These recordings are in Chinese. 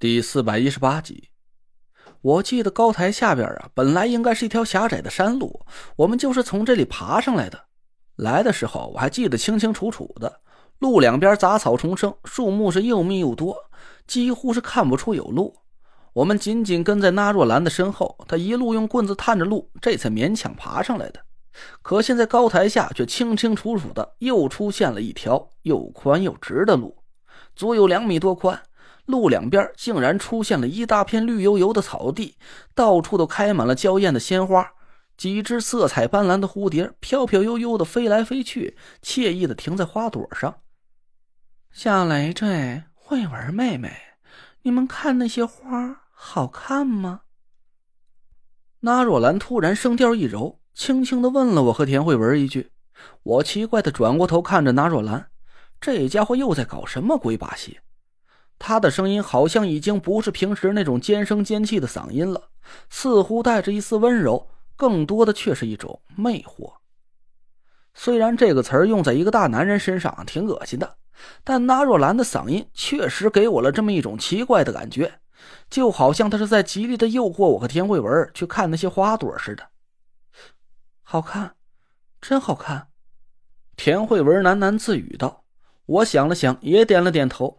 第四百一十八集，我记得高台下边啊，本来应该是一条狭窄的山路，我们就是从这里爬上来的。来的时候我还记得清清楚楚的，路两边杂草丛生，树木是又密又多，几乎是看不出有路。我们紧紧跟在那若兰的身后，她一路用棍子探着路，这才勉强爬上来的。可现在高台下却清清楚楚的又出现了一条又宽又直的路，足有两米多宽。路两边竟然出现了一大片绿油油的草地，到处都开满了娇艳的鲜花，几只色彩斑斓的蝴蝶飘飘悠悠的飞来飞去，惬意的停在花朵上。小累赘、慧文妹妹，你们看那些花好看吗？那若兰突然声调一柔，轻轻的问了我和田慧文一句。我奇怪的转过头看着那若兰，这家伙又在搞什么鬼把戏？他的声音好像已经不是平时那种尖声尖气的嗓音了，似乎带着一丝温柔，更多的却是一种魅惑。虽然这个词儿用在一个大男人身上挺恶心的，但纳若兰的嗓音确实给我了这么一种奇怪的感觉，就好像他是在极力的诱惑我和田慧文去看那些花朵似的。好看，真好看。田慧文喃喃自语道。我想了想，也点了点头。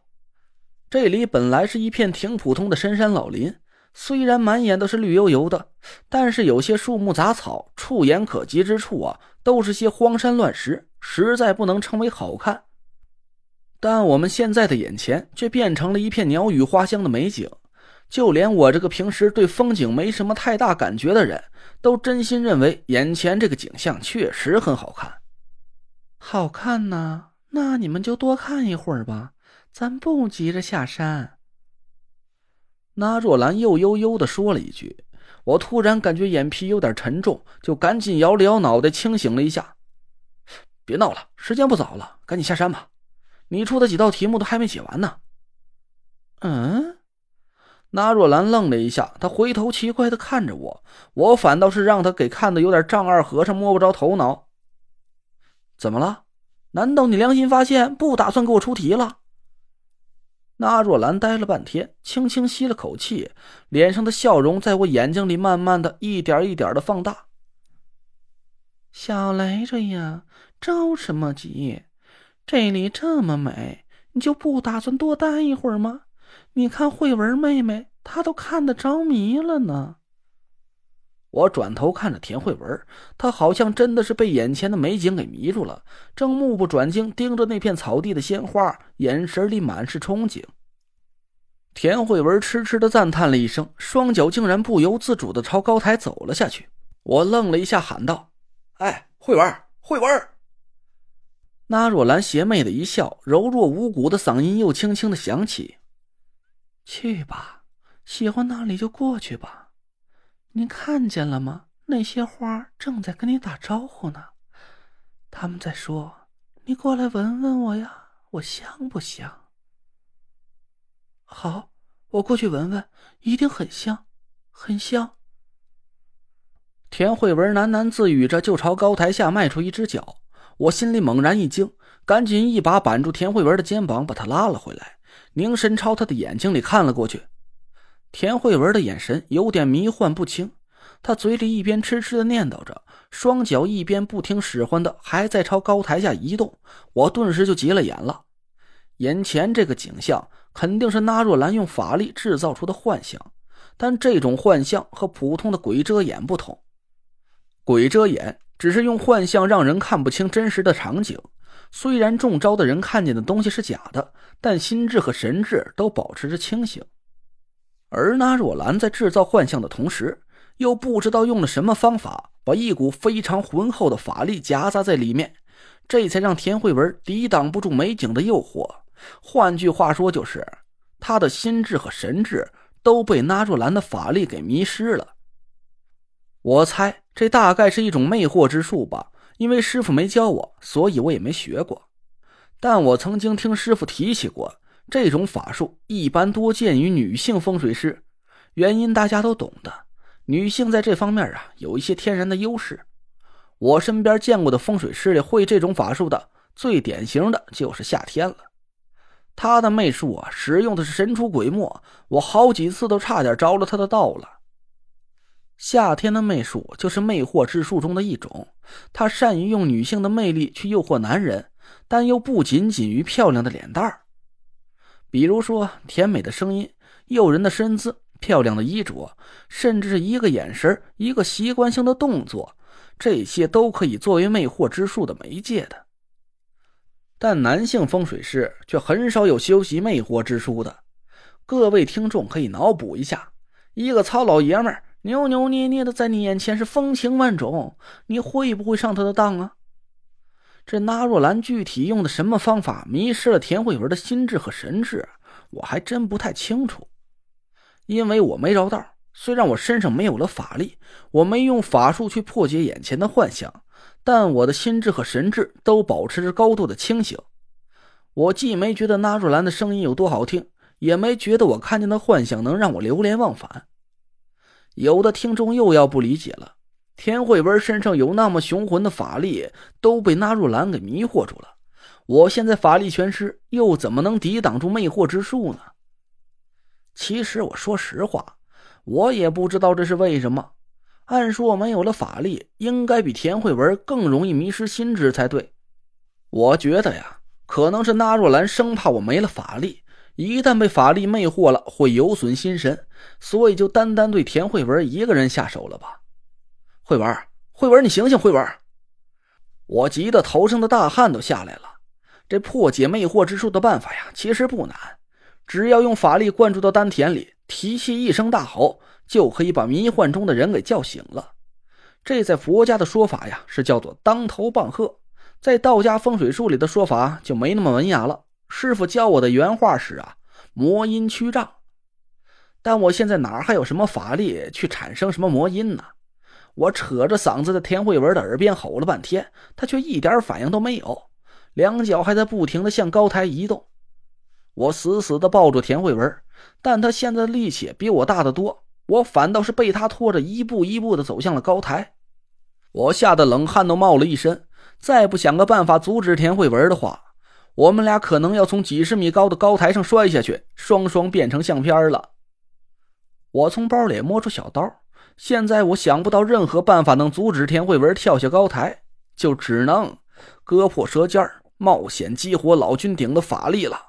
这里本来是一片挺普通的深山老林，虽然满眼都是绿油油的，但是有些树木杂草，触眼可及之处啊，都是些荒山乱石，实在不能称为好看。但我们现在的眼前却变成了一片鸟语花香的美景，就连我这个平时对风景没什么太大感觉的人，都真心认为眼前这个景象确实很好看。好看呢，那你们就多看一会儿吧。咱不急着下山。那若兰又悠悠的说了一句，我突然感觉眼皮有点沉重，就赶紧摇了摇脑袋，清醒了一下。别闹了，时间不早了，赶紧下山吧。你出的几道题目都还没写完呢。嗯？那若兰愣了一下，她回头奇怪的看着我，我反倒是让她给看的有点丈二和尚摸不着头脑。怎么了？难道你良心发现，不打算给我出题了？那若兰呆了半天，轻轻吸了口气，脸上的笑容在我眼睛里慢慢的一点一点的放大。小雷着呀，着什么急？这里这么美，你就不打算多待一会儿吗？你看慧文妹妹，她都看得着迷了呢。我转头看着田慧文，她好像真的是被眼前的美景给迷住了，正目不转睛盯着那片草地的鲜花，眼神里满是憧憬。田慧文痴痴的赞叹了一声，双脚竟然不由自主的朝高台走了下去。我愣了一下，喊道：“哎，慧文，慧文！”那若兰邪魅的一笑，柔弱无骨的嗓音又轻轻的响起：“去吧，喜欢那里就过去吧。你看见了吗？那些花正在跟你打招呼呢。他们在说：‘你过来闻闻我呀，我香不香？’”好，我过去闻闻，一定很香，很香。田慧文喃喃自语着，就朝高台下迈出一只脚。我心里猛然一惊，赶紧一把扳住田慧文的肩膀，把她拉了回来，凝神朝她的眼睛里看了过去。田慧文的眼神有点迷幻不清，她嘴里一边痴痴的念叨着，双脚一边不听使唤的还在朝高台下移动。我顿时就急了眼了，眼前这个景象。肯定是纳若兰用法力制造出的幻象，但这种幻象和普通的鬼遮眼不同。鬼遮眼只是用幻象让人看不清真实的场景，虽然中招的人看见的东西是假的，但心智和神智都保持着清醒。而纳若兰在制造幻象的同时，又不知道用了什么方法，把一股非常浑厚的法力夹杂在里面，这才让田慧文抵挡不住美景的诱惑。换句话说，就是他的心智和神智都被纳若兰的法力给迷失了。我猜这大概是一种魅惑之术吧，因为师傅没教我，所以我也没学过。但我曾经听师傅提起过，这种法术一般多见于女性风水师，原因大家都懂的。女性在这方面啊有一些天然的优势。我身边见过的风水师里会这种法术的，最典型的就是夏天了。他的媚术啊，使用的是神出鬼没，我好几次都差点着了他的道了。夏天的媚术就是魅惑之术中的一种，他善于用女性的魅力去诱惑男人，但又不仅仅于漂亮的脸蛋儿，比如说甜美的声音、诱人的身姿、漂亮的衣着，甚至是一个眼神、一个习惯性的动作，这些都可以作为魅惑之术的媒介的。但男性风水师却很少有修习魅惑之术的。各位听众可以脑补一下，一个糙老爷们儿扭扭捏捏的在你眼前是风情万种，你会不会上他的当啊？这纳若兰具体用的什么方法迷失了田慧文的心智和神智，我还真不太清楚，因为我没着道。虽然我身上没有了法力，我没用法术去破解眼前的幻想。但我的心智和神智都保持着高度的清醒，我既没觉得纳若兰的声音有多好听，也没觉得我看见的幻想能让我流连忘返。有的听众又要不理解了，田慧文身上有那么雄浑的法力，都被纳若兰给迷惑住了。我现在法力全失，又怎么能抵挡住魅惑之术呢？其实我说实话，我也不知道这是为什么。按说没有了法力，应该比田慧文更容易迷失心智才对。我觉得呀，可能是纳若兰生怕我没了法力，一旦被法力魅惑了，会有损心神，所以就单单对田慧文一个人下手了吧？慧文，慧文，你醒醒！慧文，我急得头上的大汗都下来了。这破解魅惑之术的办法呀，其实不难，只要用法力灌注到丹田里，提气一声大吼。就可以把迷幻中的人给叫醒了，这在佛家的说法呀是叫做当头棒喝，在道家风水术里的说法就没那么文雅了。师傅教我的原话是啊，魔音驱障。但我现在哪还有什么法力去产生什么魔音呢？我扯着嗓子在田慧文的耳边吼了半天，他却一点反应都没有，两脚还在不停的向高台移动。我死死的抱住田慧文，但他现在的力气比我大得多。我反倒是被他拖着一步一步的走向了高台，我吓得冷汗都冒了一身。再不想个办法阻止田慧文的话，我们俩可能要从几十米高的高台上摔下去，双双变成相片了。我从包里摸出小刀，现在我想不到任何办法能阻止田慧文跳下高台，就只能割破舌尖冒险激活老君顶的法力了。